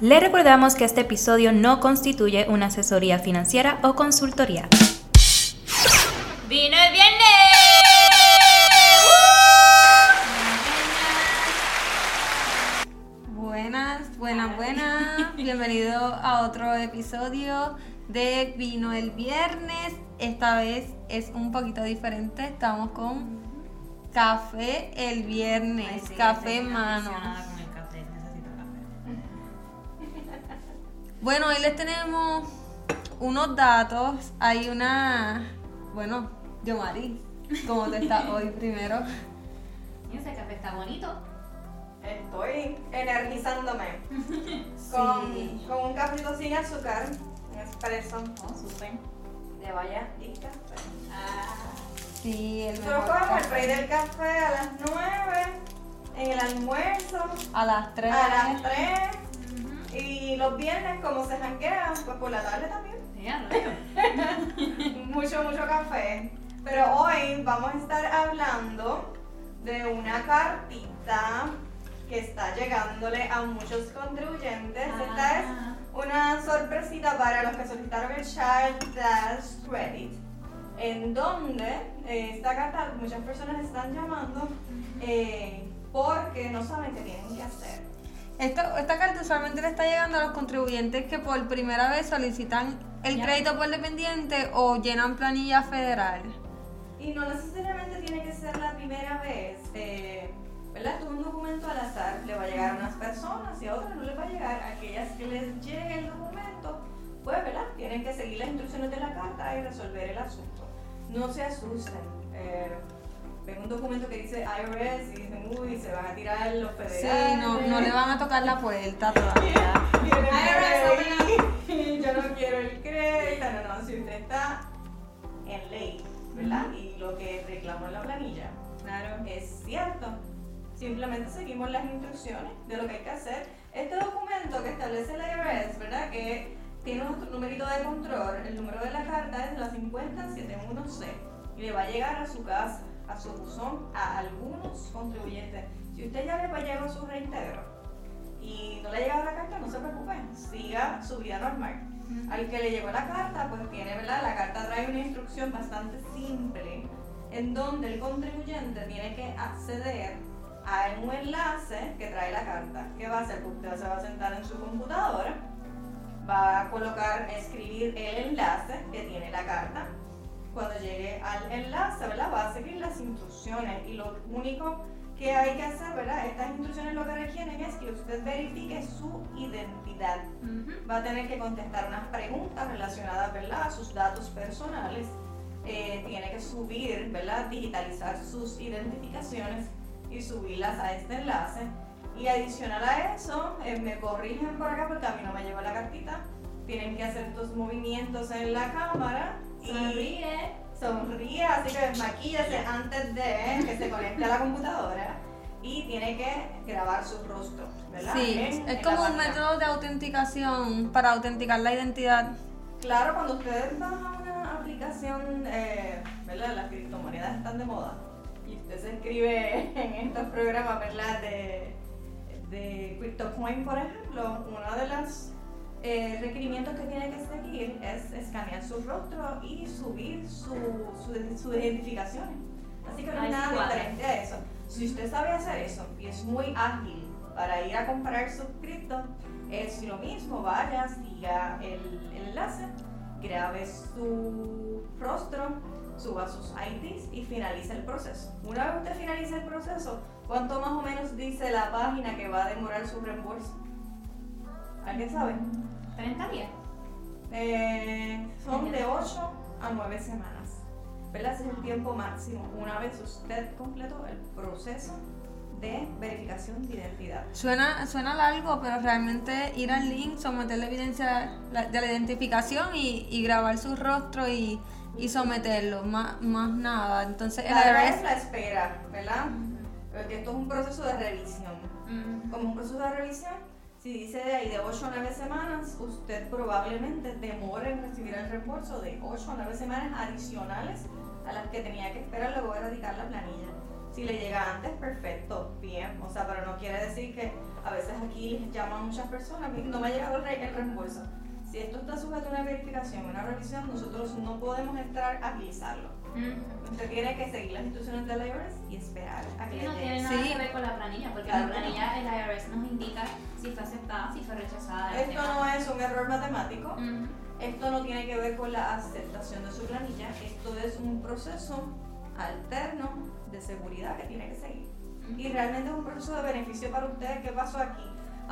Le recordamos que este episodio no constituye una asesoría financiera o consultoría. ¡Vino el viernes! Buenas, buenas, buenas. Bienvenido a otro episodio de Vino el Viernes. Esta vez es un poquito diferente. Estamos con café el viernes, Ay, sí, café mano. Bueno, hoy les tenemos unos datos. Hay una, bueno, Yomari, ¿cómo te estás hoy primero? Mira, ese café está bonito. Estoy energizándome con, Sí. con un cafecito sin azúcar, un espresso Oh, súper. de vaya y café. Ah, Sí, el Nosotros mejor comemos el break del café a las 9, en el almuerzo A las 3. a las 3 y los viernes como se janguea, pues por la tarde también. mucho, mucho café. Pero hoy vamos a estar hablando de una cartita que está llegándole a muchos contribuyentes. Esta es Ah. una sorpresita para los que solicitaron el Child Tax Credit, en donde eh, esta carta muchas personas están llamando eh, porque no saben qué tienen que hacer. Esta, esta carta usualmente le está llegando a los contribuyentes que por primera vez solicitan el Ya. crédito por dependiente o llenan planilla federal. Y no necesariamente tiene que ser la primera vez. eh, ¿Verdad? Es un documento al azar. Le va a llegar a unas personas y a otras no les va a llegar. Aquellas que les llegue el documento, pues, ¿verdad? Tienen que seguir las instrucciones de la carta y resolver el asunto. No se asusten. eh, ven un documento que dice IRS y dicen, uy, se van a tirar los federales. Sí, no, no le van a tocar la puerta todavía. IRS, Yo no quiero el crédito. No, no, si usted está en ley, ¿verdad? Y lo que reclamó en la planilla Claro. es cierto. Simplemente seguimos las instrucciones de lo que hay que hacer. Este documento que establece la IRS, ¿verdad? Que tiene un numerito de control, el número de la carta es la 5071C y le va a llegar a su casa, a su buzón, a algunos contribuyentes. Si usted ya le llegar su reintegro y no le ha llegado la carta, no se preocupe, siga su vida normal. Al que le llegó la carta, pues tiene, ¿verdad? La carta trae una instrucción bastante simple en donde el contribuyente tiene que acceder a un enlace que trae la carta. ¿Qué va a hacer? Pues Usted se va a sentar en su computadora, va a colocar, escribir el enlace que tiene la carta. Cuando llegue al enlace, ¿verdad? Va a seguir las instrucciones y lo único que hay que hacer, ¿verdad? Estas instrucciones lo que requieren es que usted verifique su identidad va a tener que contestar unas preguntas relacionadas ¿verdad? a sus datos personales. Eh, tiene que subir, ¿verdad? digitalizar sus identificaciones y subirlas a este enlace. Y adicional a eso, eh, me corrigen por acá porque a mí no me llegó la cartita. Tienen que hacer estos movimientos en la cámara Sonríe. sonríe, así que maquíllese antes de que se conecte a la computadora y tiene que grabar su rostro, ¿verdad? Sí, En- es en como un método de autenticación para autenticar la identidad. Claro, cuando ustedes bajan una aplicación, eh, ¿verdad? Las criptomonedas están de moda y usted se escribe en estos programas, ¿verdad? De, de CryptoCoin, por ejemplo, uno de los eh, requerimientos que tiene que seguir es escanear su rostro y subir su, su, sus identificaciones. Así que no sí nada diferente a eso. Si usted sabe hacer eso y es muy ágil para ir a comprar sus cripto, es lo mismo, vaya, siga el, el enlace, grabe su rostro, suba sus IDs y finalice el proceso. Una vez usted finalice el proceso, ¿cuánto más o menos dice la página que va a demorar su reembolso? ¿Alguien sabe? 30 días. Eh, son de 8 a 9 semanas. ¿Verdad? Ese es el tiempo máximo. Una vez usted completó el proceso de verificación de identidad. Suena, suena largo, pero realmente ir al link, someter la evidencia de la identificación y, y grabar su rostro y, y someterlo, más, más nada. Entonces, el La IRS es la espera, ¿verdad? Porque esto es un proceso de revisión. Como un proceso de revisión, si dice de ahí de 8 a 9 semanas, usted probablemente demore en recibir el reembolso de 8 a 9 semanas adicionales a las que tenía que esperar luego de erradicar la planilla. Si le llega antes, perfecto, bien. O sea, pero no quiere decir que a veces aquí llaman muchas personas, no me ha llegado el reembolso. Si esto está sujeto a una verificación, una revisión, nosotros no podemos entrar a agilizarlo. Ujú. Usted tiene que seguir las instrucciones del IRS y esperar a que Sí, no tiene nada Sí. que ver con la planilla, porque Claro la planilla, el IRS nos indica si fue aceptada, si fue rechazada. Esto no es un error matemático. Esto no tiene que ver con la aceptación de su planilla, esto es un proceso alterno de seguridad que tiene que seguir. Y realmente es un proceso de beneficio para ustedes. ¿Qué pasó aquí?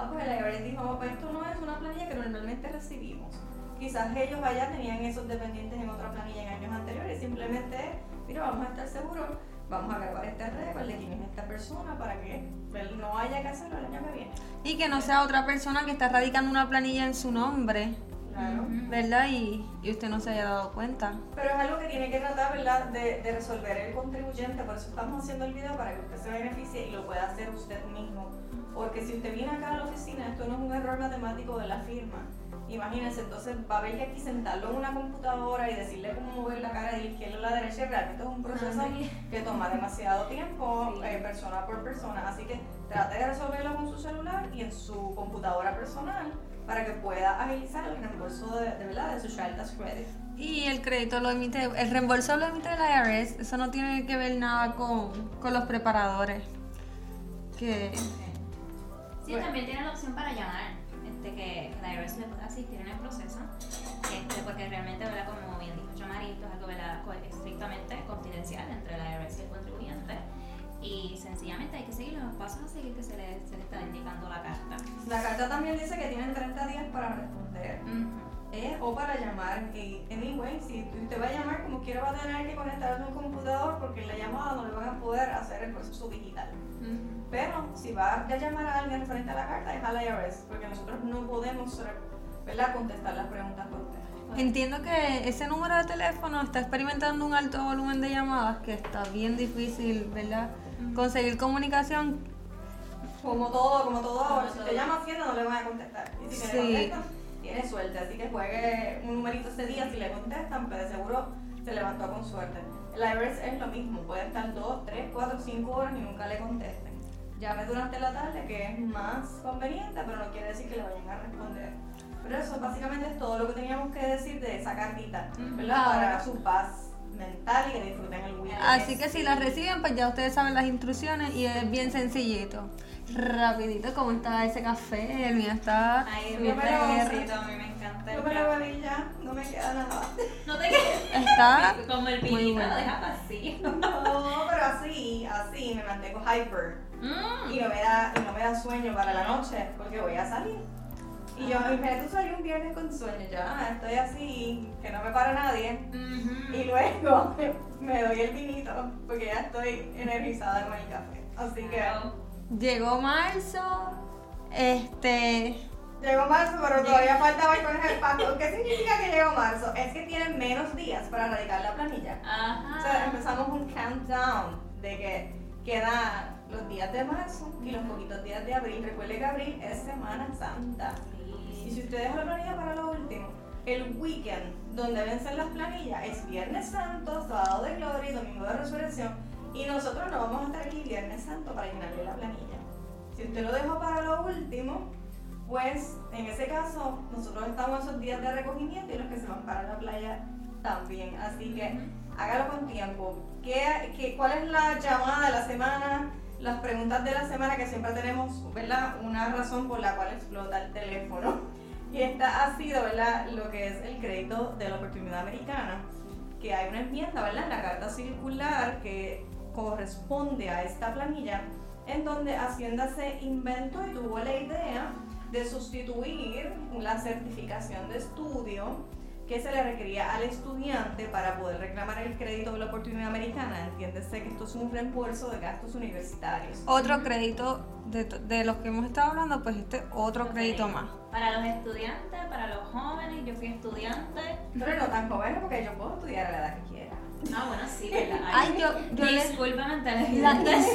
Ah, pues el IRS dijo, pues esto no es una planilla que normalmente recibimos. Quizás ellos allá tenían esos dependientes en otra planilla en años anteriores. Simplemente, mira, vamos a estar seguros, vamos a grabar este récord de quién es esta persona para que pues, no haya que hacerlo el año que viene. Y que no sea otra persona que está radicando una planilla en su nombre, Claro. ¿verdad? Y, y usted no se haya dado cuenta. Pero es algo que tiene que tratar, ¿verdad?, de, de resolver el contribuyente. Por eso estamos haciendo el video para que usted se beneficie y lo pueda hacer usted mismo. Porque si usted viene acá a la oficina, esto no es un error matemático de la firma. Imagínense, entonces va a haber que aquí sentarlo en una computadora y decirle cómo mover la cara de la izquierda a la derecha. Realmente es un proceso que toma demasiado tiempo, Sí. eh, persona por persona. Así que trate de resolverlo con su celular y en su computadora personal para que pueda agilizar el reembolso de, de verdad de su Child Tax Credit. Y el crédito lo emite, el reembolso lo emite el IRS, eso no tiene que ver nada con, con los preparadores. Que Sí, Bueno. también tienen la opción para llamar, este, que, que la IRS le pueda asistir en el proceso, este, porque realmente, ¿verdad? como bien dijo Chamari, esto es algo ¿verdad? estrictamente confidencial entre la IRS y el contribuyente, y sencillamente hay que seguir los pasos a seguir que se le, se le está indicando la carta. La carta también dice que tienen 30 días para responder Ujú. eh, o para llamar. Y, anyway, si usted va a llamar, como quiera va a tener que conectarse a un computador porque en la llamada no le van a poder hacer el proceso digital. Ujú. Pero si va a llamar a alguien referente a la carta, es a la IRS, porque nosotros no podemos ¿verdad? contestar las preguntas por usted. entiendo que ese número de teléfono está experimentando un alto volumen de llamadas, que está bien difícil, ¿verdad? Conseguir comunicación. Como todo, como todo ahora, si usted llama Hacienda no le van a contestar. Y si Sí. le contestan, tiene suerte. Así que juegue un numerito ese día, si le contestan, pues de seguro se levantó con suerte. El IRS es lo mismo, puede estar 2, 3, 4, 5 horas y nunca le contesten. Llame durante la tarde, que es más conveniente, pero no quiere decir que le vayan a responder. Pero eso básicamente es todo lo que teníamos que decir de esa cartita, ¿verdad? Para su paz mental y que disfruten el weekend. Así que si la reciben, pues ya ustedes saben las instrucciones y es bien sencillito. Rapidito, como está ese café? El mío está Ay, lo- perrito, a mí me encanta el Yo me lo bebí ya, no me queda nada. No te quedes Está como el muy vinito, bueno. lo dejas así. No, pero así, así me mantengo hyper. Mm. Y no me da, y no me da sueño para la noche, porque voy a salir. Y yo, imagínate tú salir un viernes con sueño, ya, estoy así, que no me para nadie. Y luego me doy el vinito, porque ya estoy energizada con el café. Así que. Llegó marzo, este, llegó marzo, pero todavía falta vacaciones el pacto. ¿Qué significa que llegó marzo? Es que tienen menos días para radicar la planilla. Ajá. O sea, empezamos un countdown de que quedan los días de marzo y los poquitos días de abril. Recuerde que abril es Semana Santa. Y si usted deja la planilla para lo último, el weekend donde vencen las planillas es Viernes Santo, Sábado de Gloria y Domingo de Resurrección. Y nosotros no vamos a estar aquí Viernes Santo para llenarle la planilla. Si usted lo dejó para lo último, pues en ese caso nosotros estamos esos días de recogimiento y los que se van para la playa también. Así que hágalo con tiempo. ¿Qué, qué, cuál es la llamada de la semana? Las preguntas de la semana que siempre tenemos, ¿verdad? Una razón por la cual explota el teléfono. Y esta ha sido, ¿verdad? Lo que es el crédito de la oportunidad americana. Que hay una enmienda, ¿verdad? En la carta circular que corresponde a esta planilla, en donde Hacienda se inventó y tuvo la idea de sustituir la certificación de estudio que se le requería al estudiante para poder reclamar el crédito de la oportunidad americana. Entiéndese que esto es un reembolso de gastos universitarios. otro crédito de, de los que hemos estado hablando, pues este otro crédito más. Para los estudiantes, para los jóvenes, yo fui estudiante. Pero no tan jóvenes porque yo puedo estudiar a la edad que quiera. Ah, bueno, sí, ¿verdad? Ay, yo, yo le... Discúlpame, La, televidentes.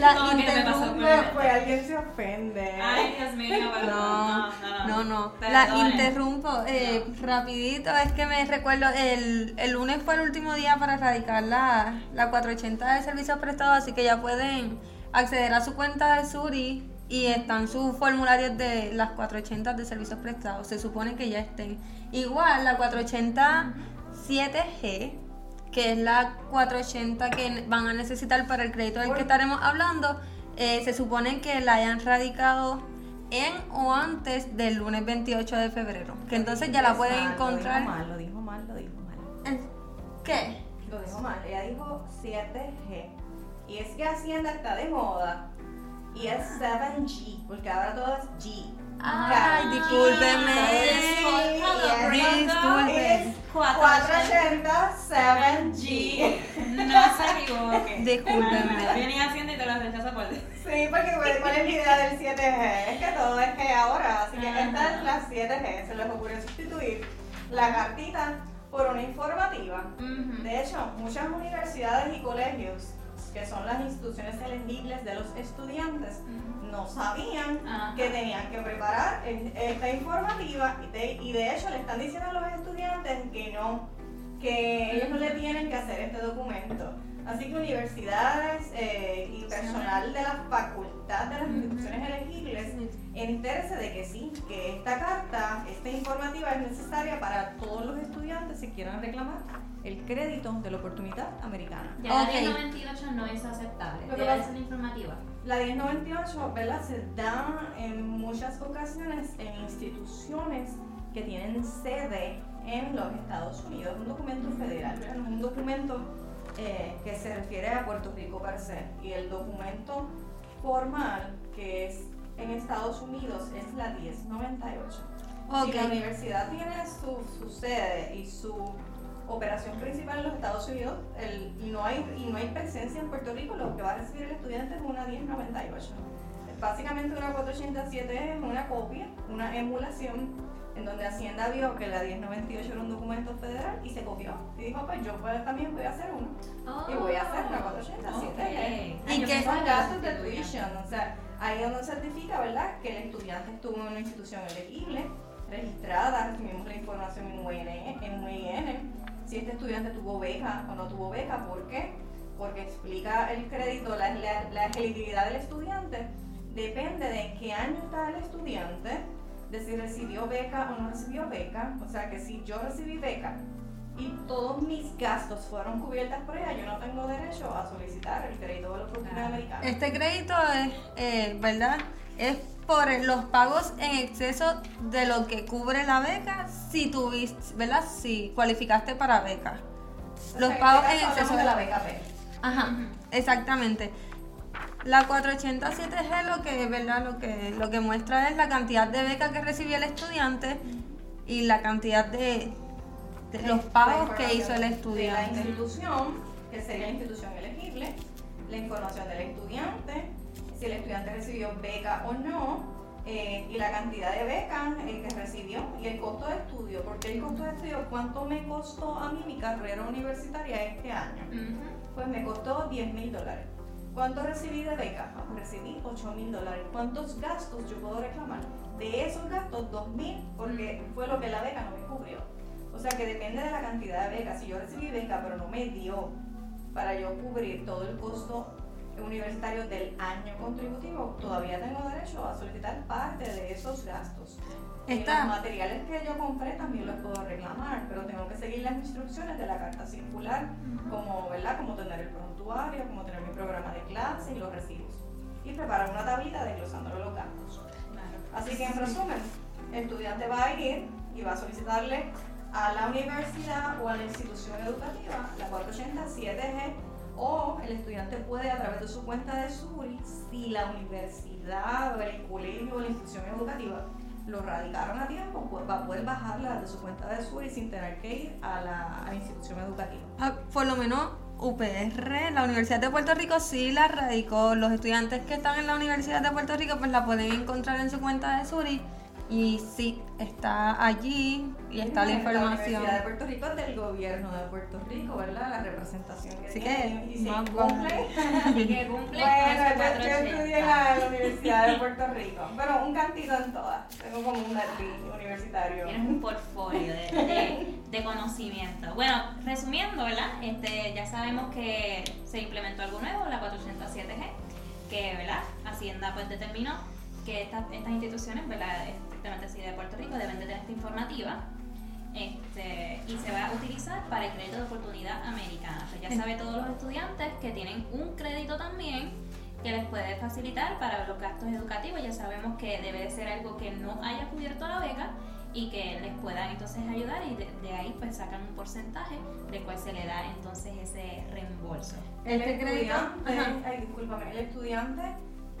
la me pasó interrumpo. fue alguien se ofende. Ay, Dios mío, perdón. No, no, no. Perdón. La interrumpo eh, rapidito. Es que me recuerdo, el, el lunes fue el último día para erradicar la, la 480 de servicios prestados, así que ya pueden acceder a su cuenta de Suri y están sus formularios de las 480 de servicios prestados. Se supone que ya estén. Igual, la 480 7G, que es la 480 que van a necesitar para el crédito del que estaremos hablando, eh, se supone que la hayan radicado en o antes del lunes 28 de febrero. Que entonces ya la pueden encontrar. Lo dijo mal, lo dijo mal, lo dijo mal. ¿Qué? Lo dijo mal. Ella dijo 7G. Y es que Hacienda está de moda. Y es 7G, porque ahora todo es G. Ay, discúlpeme. Disculpe. Es 480 7G. No se equivoque. Discúlpenme. Venía haciendo y te lo rechazo por Sí, porque ¿cuál es la idea del 7G? Es que todo es G ahora, así que esta es la 7G. Se les ocurrió sustituir la cartita por una informativa. De hecho, muchas universidades y colegios, que son las instituciones elegibles de los estudiantes, no sabían que tenían que preparar es- esta informativa y de, y de hecho le están diciendo a los estudiantes que no, que ellos no le tienen que hacer este documento. Así que universidades eh, y personal de la facultad de las instituciones elegibles, entérese de que sí, que esta carta, esta informativa es necesaria para todos los estudiantes si quieren reclamar el crédito de la oportunidad americana. Ya Ok. la 1098 no es aceptable. Lo que Debe pasa- ser informativa. La 1098, ¿verdad? Se da en muchas ocasiones en instituciones que tienen sede en los Estados Unidos. Es un documento federal, es un documento eh, que se refiere a Puerto Rico per se. Y el documento formal que es en Estados Unidos es la 1098. Si la universidad tiene su, su sede y su operación principal en los Estados Unidos el- y, no hay, y no hay presencia en Puerto Rico, lo que va a recibir el estudiante es una 1098. Básicamente una 487 es una copia, una emulación, en donde Hacienda vio que la 1098 era un documento federal y se copió. Y dijo, pues yo pues, también voy a hacer uno. Y voy a hacer una 487. Ok. ¿Y qué? pensaba Son que gastos de tuition, o sea, ahí es donde certifica, ¿verdad?, que el estudiante estuvo en una institución elegible, registrada, recibimos la información en UIN, en UIN, si este estudiante tuvo beca o no tuvo beca, ¿por qué? Porque explica el crédito, la, la, la elegibilidad del estudiante, depende de qué año está el estudiante, de si recibió beca o no recibió beca, o sea que si yo recibí beca y todos mis gastos fueron cubiertos por ella, yo no tengo derecho a solicitar el crédito de Claro. americana. Este crédito es, eh, ¿verdad? Es por los pagos en exceso de lo que cubre la beca si tuviste, ¿verdad? Si cualificaste para beca. O Los sea, pagos en exceso de la beca P. Ajá, exactamente. La 487G lo que, ¿verdad? Lo que, lo que muestra es la cantidad de beca que recibió el estudiante y la cantidad de, de los pagos que hizo el información De la estudiante. institución, que sería la institución elegible, la información del estudiante, si el estudiante recibió beca o no, eh, y la cantidad de becas eh, que recibió y el costo de estudio. porque el costo de estudio? ¿Cuánto me costó a mí mi carrera universitaria este año? Pues me costó 10 mil dólares. ¿Cuánto recibí de beca? Ah, pues recibí 8 mil dólares. ¿Cuántos gastos yo puedo reclamar? De esos gastos, 2 mil, porque fue lo que la beca no me cubrió. O sea que depende de la cantidad de becas. Si yo recibí beca pero no me dio para yo cubrir todo el costo universitario del año contributivo, todavía tengo derecho a solicitar parte de esos gastos. Y Está- los materiales que yo compré también los puedo reclamar, pero tengo que seguir las instrucciones de la carta circular, como, ¿verdad? como tener el prontuario, como tener mi programa de clase y los recibos. Y preparar una tablita desglosándole los gastos. Claro. Así que en resumen, el estudiante va a ir y va a solicitarle a la universidad o a la institución educativa la 487G o el estudiante puede a través de su cuenta de SURI, si la universidad o el colegio o la institución educativa lo radicaron a tiempo, pues va a poder bajarla de su cuenta de SURI sin tener que ir a la, institución educativa. Ah, por lo menos UPR, la Universidad de Puerto Rico sí la radicó. Los estudiantes que están en la Universidad de Puerto Rico pues la pueden encontrar en su cuenta de Suri Y sí, está allí y está la La información. Universidad de Puerto Rico es del gobierno de Puerto Rico, ¿verdad? La representación que Así tiene. que, y si más cumple. Que cumple Bueno, yo, estudié en 480. la, la Universidad de Puerto Rico, pero un cantito en todas. Tengo como un perfil universitario. Tienes un portfolio de, de- de conocimiento. Bueno, resumiendo, ¿verdad? Este, ya sabemos que se implementó algo nuevo, la 407G, que, ¿verdad? Hacienda pues determinó que estas, estas instituciones, ¿verdad? Estrictamente así de Puerto Rico, deben de tener esta informativa. Este, y se va a utilizar para el crédito de oportunidad americana. Pues ya sabe todos los estudiantes que tienen un crédito también que les puede facilitar para los gastos educativos. Ya sabemos que debe de ser algo que no haya cubierto la beca y que les puedan entonces ayudar y de, de ahí pues sacan un porcentaje del cual se le da entonces ese reembolso. El Este crédito, estudiante, ay, discúlpame, el estudiante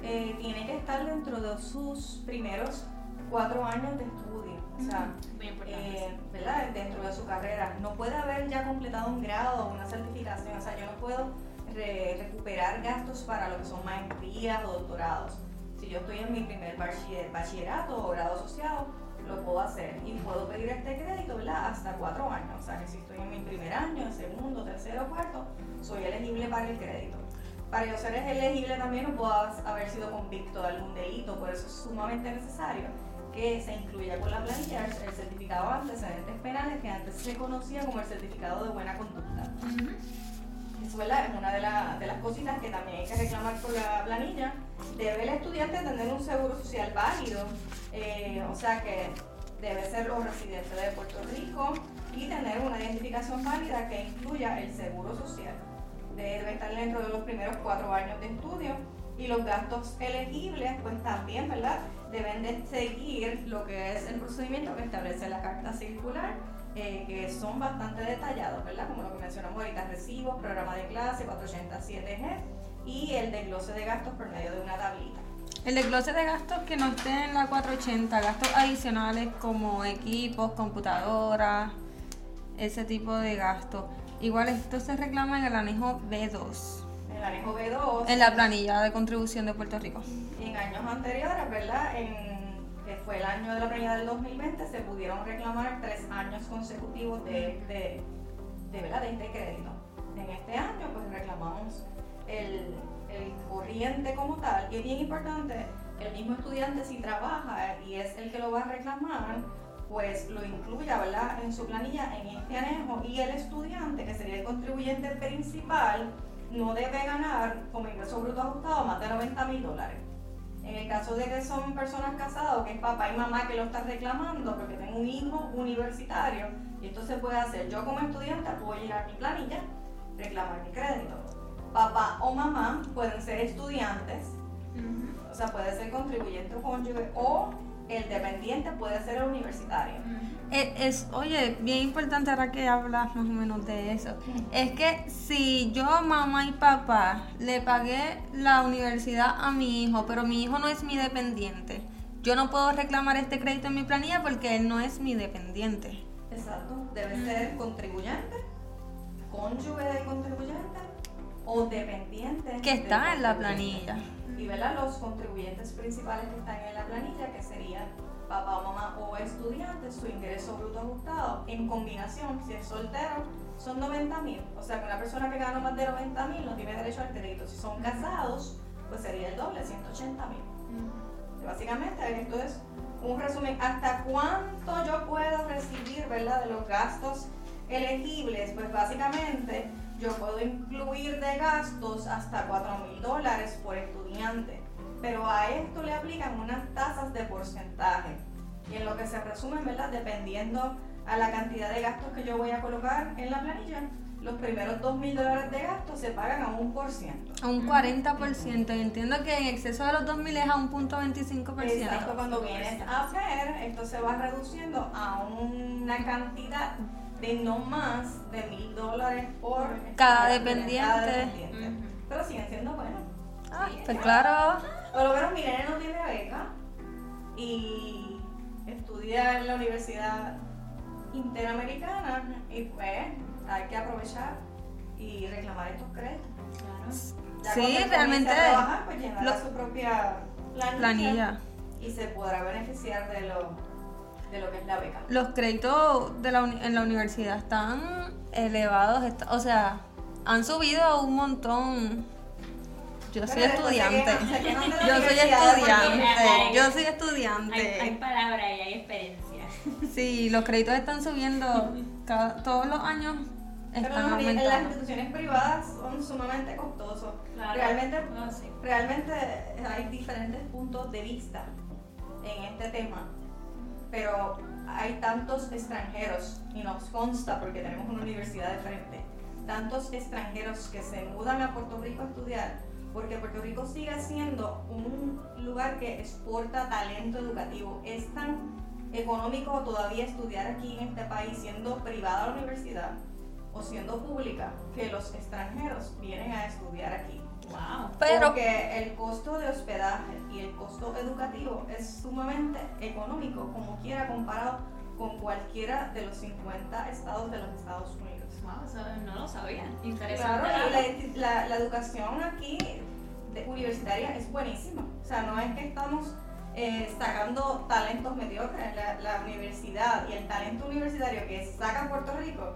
eh, tiene que estar dentro de sus primeros cuatro años de estudio. O sea, Muy importante. eh, ¿verdad? Dentro de su carrera. No puede haber ya completado un grado o una certificación. O sea, yo no puedo re- recuperar gastos para lo que son maestrías o doctorados. Si yo estoy en mi primer bachiller- bachillerato o grado asociado, lo puedo hacer y puedo pedir este crédito ¿verdad? hasta cuatro años. O sea, que si estoy en mi primer año, segundo, tercero, cuarto, soy elegible para el crédito. Para yo ser elegible también no puedo haber sido convicto de algún delito, por eso es sumamente necesario que se incluya con la planilla el certificado de antecedentes penales que antes se conocía como el certificado de buena conducta. Eso ¿verdad? es una de, la- de las cositas que también hay que reclamar por la planilla. Debe el estudiante tener un seguro social válido, eh, o sea que debe ser los residentes de Puerto Rico y tener una identificación válida que incluya el seguro social. Debe estar dentro de los primeros cuatro años de estudio y los gastos elegibles pues también, ¿verdad? Deben de seguir lo que es el procedimiento que establece la carta circular eh, que son bastante detallados, ¿verdad? Como lo que mencionamos ahorita, recibos, programa de clase, 487G y el desglose de gastos por medio de una tablita. El desglose de gastos que no esté en la 480, gastos adicionales como equipos, computadoras, ese tipo de gastos. Igual esto se reclama en el anejo B2, En el anejo B2, en la planilla de contribución de Puerto Rico. en años anteriores, ¿verdad? En, que fue el año de la planilla del 2020, se pudieron reclamar tres años consecutivos de, de, de, ¿verdad? de este crédito. En este año, pues reclamamos el, el corriente como tal. Y es bien importante, el mismo estudiante si trabaja y es el que lo va a reclamar, pues lo incluya, ¿verdad? En su planilla, en este anejo. Y el estudiante, que sería el contribuyente principal, no debe ganar como ingreso bruto ajustado más de 90 mil dólares. En el caso de que son personas casadas o que es papá y mamá que lo están reclamando porque tengo un hijo universitario, y esto se puede hacer. Yo como estudiante puedo ir a mi planilla, reclamar mi crédito. Papá o mamá pueden ser estudiantes, o sea, puede ser contribuyente o cónyuge, o el dependiente puede ser el universitario. Ujú. Es, es- oye, bien importante ahora que hablas más o menos de eso. Es que si yo, mamá y papá, le pagué la universidad a mi hijo, pero mi hijo no es mi dependiente, yo no puedo reclamar este crédito en mi planilla porque él no es mi dependiente. Exacto, debe ser contribuyente, cónyuge del contribuyente o dependiente. Que está del en la planilla. Y ¿verdad? los contribuyentes principales que están en la planilla, que serían papá o mamá o estudiante, su ingreso bruto ajustado, en combinación, si es soltero, son 90 mil. O sea que una persona que gana más de 90 mil no tiene derecho al crédito. Si son casados, pues sería el doble, 180 mil. Básicamente, esto es un resumen. ¿Hasta cuánto yo puedo recibir, verdad, de los gastos elegibles? Pues básicamente yo puedo incluir de gastos hasta 4 mil dólares por estudiante. Pero a esto le aplican unas tasas de porcentaje. Y en lo que se resume, ¿verdad? Dependiendo a la cantidad de gastos que yo voy a colocar en la planilla, los primeros 2 mil dólares de gastos se pagan a un por ciento. A un 40%. Y entiendo que en exceso de los 2.000 es a un punto 25%. Exacto, cuando vienes a hacer, esto se va reduciendo a una cantidad de no más de mil dólares por Cada dependiente. Pero siguen siendo buenos. Ah, Sí, pues es- claro. Por lo menos mi nene no tiene beca y estudia en la Universidad Interamericana y pues hay que aprovechar y reclamar estos créditos. Claro. Ya Sí, realmente trabajar, pues llenará lo- su propia planilla. Planilla. y se podrá beneficiar de lo, de lo que es la beca. Los créditos de la uni- en la universidad están elevados, está- o sea, han subido un montón. Yo soy Pero estudiante. se Yo soy estudiante. Yo soy Hay, hay estudiante. palabras y hay experiencia. Sí, los créditos están subiendo cada- todos los años. Pero en las instituciones privadas son sumamente costosos. Realmente, Oh, sí. realmente hay diferentes puntos de vista en este tema, pero hay tantos extranjeros, y nos consta porque tenemos una universidad de frente, tantos extranjeros que se mudan a Puerto Rico a estudiar, porque Puerto Rico sigue siendo un lugar que exporta talento educativo. Es tan económico todavía estudiar aquí en este país, siendo privada la universidad o siendo pública, que los extranjeros vienen a estudiar aquí. Wow. Pero Porque el costo de hospedaje y el costo educativo es sumamente económico, como quiera, comparado con cualquiera de los 50 estados de los Estados Unidos. Wow, eso no lo sabía. Interesante. Claro, y la, la- la educación aquí de- universitaria es buenísima. O sea, no es que estamos eh, sacando talentos mediocres. La, la universidad y el talento universitario que saca Puerto Rico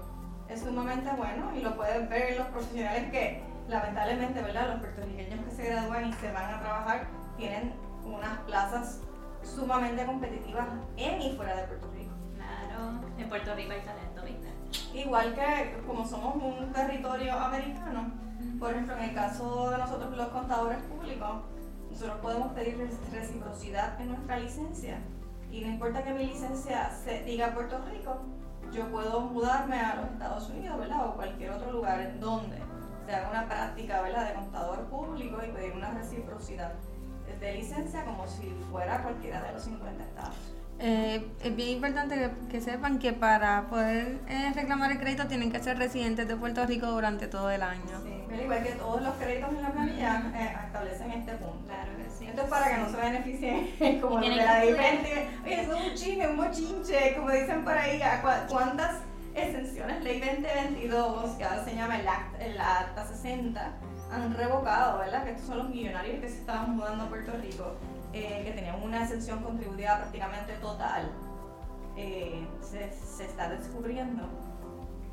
es sumamente bueno y lo pueden ver los profesionales que lamentablemente, ¿verdad? Los puertorriqueños que se gradúan y se van a trabajar tienen unas plazas sumamente competitivas en y fuera de Puerto Rico. Claro, en Puerto Rico hay talento, ¿viste? Igual que como somos un territorio americano, por ejemplo, en el caso de nosotros los contadores públicos, nosotros podemos pedir reci- reciprocidad en nuestra licencia. Y no importa que mi licencia se diga Puerto Rico, yo puedo mudarme a los Estados Unidos, ¿verdad? O cualquier otro lugar en donde se haga una práctica, ¿verdad? De contador público y pedir una reciprocidad de licencia como si fuera cualquiera de los 50 estados. eh, es bien importante que, que sepan que para poder eh, reclamar el crédito tienen que ser residentes de Puerto Rico durante todo el año. Sí, al igual que todos los créditos en la planilla eh, establecen este punto. Claro que sí. Esto es para que no se beneficien como de la. Oye, eso es un chisme, un mochinche, como dicen por ahí. ¿a cua- ¿Cuántas exenciones ley 2022, que ahora se llama el acta, el acta 60, han revocado, ¿verdad? Que estos son los millonarios que se estaban mudando a Puerto Rico, eh, que tenían una exención contributiva prácticamente total. Eh, se, se está descubriendo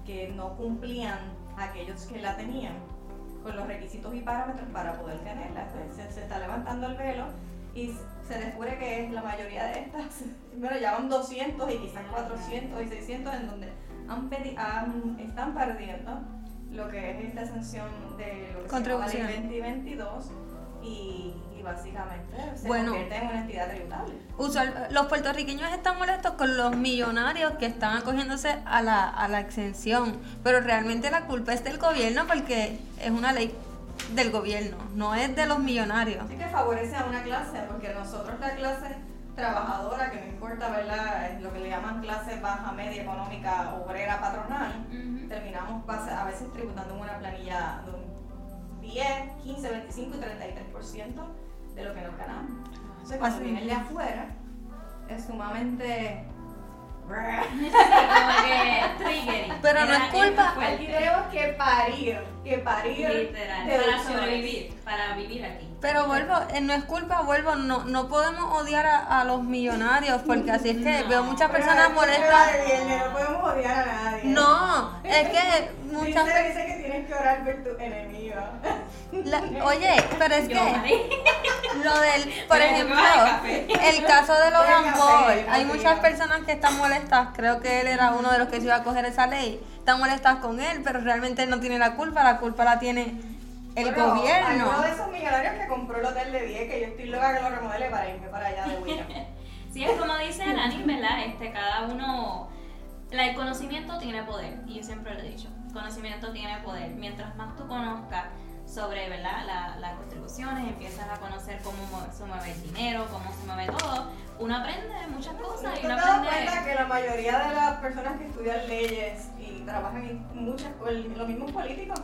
que no cumplían aquellos que la tenían con los requisitos y parámetros para poder tenerla. Se, se está levantando el velo y se descubre que la mayoría de estas, bueno, ya van 200 y quizás 400 y 600 en donde han han- están perdiendo lo que es esta exención de lo que se llama Ley Contribución. 2022 y, y básicamente se Bueno. convierte en una entidad tributable. Usual- los puertorriqueños están molestos con los millonarios que están acogiéndose a la, a la exención, pero realmente la culpa es del gobierno porque es una ley del gobierno, no es de los millonarios. Así que favorece a una clase, porque nosotros la clase trabajadora, que no importa, ¿verdad? Lo que le llaman clase baja, media, económica, obrera, patronal, terminamos base- a veces tributando en una planilla de un 10, 15, 25 y 33% de lo que nos ganamos. Entonces, cuando Así. vienen de afuera, es sumamente... Como que triggering. Pero no es culpa. Aquí tenemos que parir, que parir Literal, para sobrevivir, para vivir aquí. Pero vuelvo, eh, no es culpa, vuelvo, no, no podemos odiar a, a los millonarios porque así es que No. veo muchas personas molestas. No podemos odiar a nadie. No, es que muchas personas... dice que tienes que orar por tu enemigo. Oye, pero es Yo, que lo del, por Pero ejemplo, el caso de Logan Paul, hay muchas personas que están molestas, creo que él era uno de los que se iba a coger esa ley, están molestas con él, pero realmente él no tiene la culpa, la culpa la tiene el Bueno, gobierno. uno de esos millonarios que compró el hotel de 10 que yo estoy loca que lo remodele para irme para allá de Wicca. Sí, es como dice Alanis, ¿verdad? Este, cada uno, la- el conocimiento tiene poder, y yo siempre lo he dicho, conocimiento tiene poder. Mientras más tú conozcas sobre, ¿verdad? La- las contribuciones, empiezas a conocer cómo se mueve el dinero, cómo se mueve todo, uno aprende muchas cosas ¿No y te uno has dado aprende... cuenta que la mayoría de las personas que estudian leyes y trabajan en muchas, los mismos políticos,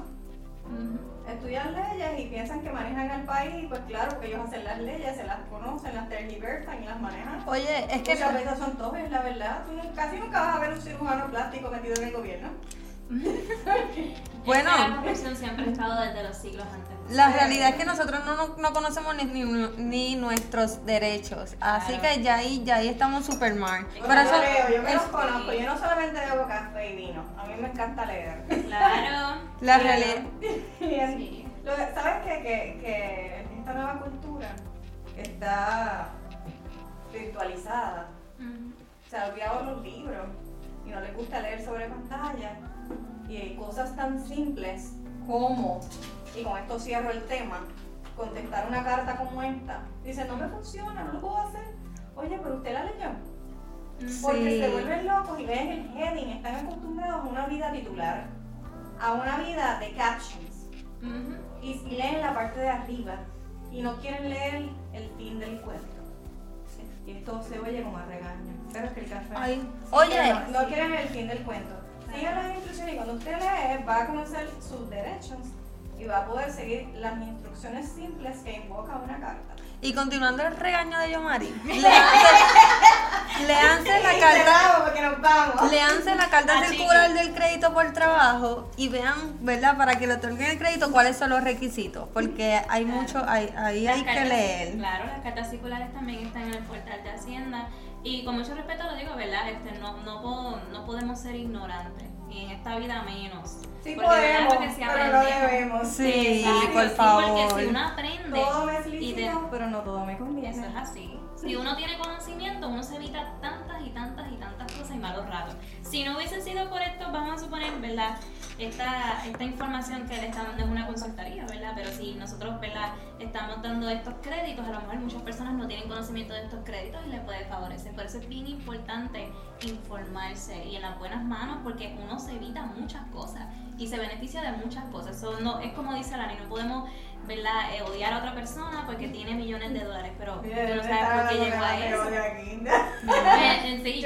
Estudian leyes y piensan que manejan al país, pues claro, porque ellos hacen las leyes, se las conocen, las tergiversan y las manejan. Oye, es que Muchas veces son todos, la verdad. Tú nu- casi nunca vas a ver un cirujano plástico metido en el gobierno. Bueno. Esa profesión siempre ha estado desde los siglos antes. La realidad es que nosotros no, no, no conocemos ni, ni, ni nuestros derechos, así Claro. que ya ahí, ya ahí estamos super mal. Bueno, Pero yo eso leo, yo me es- los conozco. Yo no solamente bebo café y vino. A mí me encanta leer. Claro. la realidad. Sí. lo que- ¿Sabes qué? Que, que esta nueva cultura está virtualizada. Ujú. Se han olvidado los libros y no les gusta leer sobre pantalla. Y hay cosas tan simples como, y con esto cierro el tema, contestar una carta como esta. Dice, no me funciona, no lo puedo hacer. Oye, pero usted la leyó. Porque Sí. se vuelven locos y ven el heading, están acostumbrados a una vida titular, a una vida de captions. Y, y leen la parte de arriba y no quieren leer el fin del cuento. Y esto se oye como a regaño. Pero es que el café. Ay, Sí, oye. No, no quieren el fin del cuento. Sigan las instrucciones y cuando usted lee va a conocer sus derechos y va a poder seguir las instrucciones simples que invoca una carta. Y continuando el regaño de Yomari, leanse, la carta. Leanse la carta circular del crédito por trabajo y vean, ¿verdad? Para que le otorguen el crédito, cuáles son los requisitos. Porque hay mucho, hay, ahí Las hay que cartas- leer. Claro, las cartas circulares también están en el portal de Hacienda. Y con mucho respeto lo digo, ¿verdad? Este, no, no, puedo- no podemos ser ignorantes. Y en esta vida menos. Sí Porque, podemos, Porque si pero no debemos. Sí, Exacto, por sí, favor. Porque si uno aprende. Todo me es lícito, pero no todo me conviene. Eso es así. Si uno tiene conocimiento, uno se evita tantas y tantas y tantas cosas y malos ratos. Si no hubiese sido por esto, vamos a suponer, ¿verdad? Esta, esta información que le están dando es una consultoría, ¿verdad? Pero si nosotros, ¿verdad? Estamos dando estos créditos, a lo mejor muchas personas no tienen conocimiento de estos créditos y les puede favorecer. Por eso es bien importante informarse y en las buenas manos porque uno se evita muchas cosas y se beneficia de muchas cosas. Eso no, es como dice Lani, no podemos ¿verdad? Eh, odiar a otra persona porque tiene millones de dólares, pero Mira, tú no sabes está por qué llegó a eso. sí.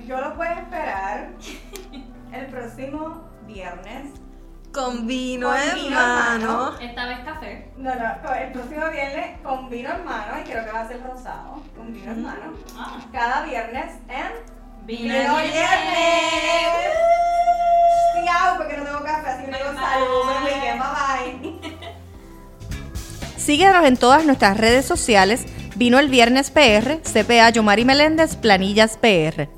Yo lo puedo esperar el próximo viernes. Con vino, Con en vino, mano. Esta vez café. No, no, el próximo viernes con vino en mano y creo que va a ser rosado. Con vino en mano. Ah, Cada viernes en vino Vino el Viernes. Sí, hago porque no tengo café, así que digo Bye, salud, bye. buen weekend, bye bye. Síguenos en todas nuestras redes sociales. Vino el viernes PR, CPA Yomari Meléndez, Planillas PR.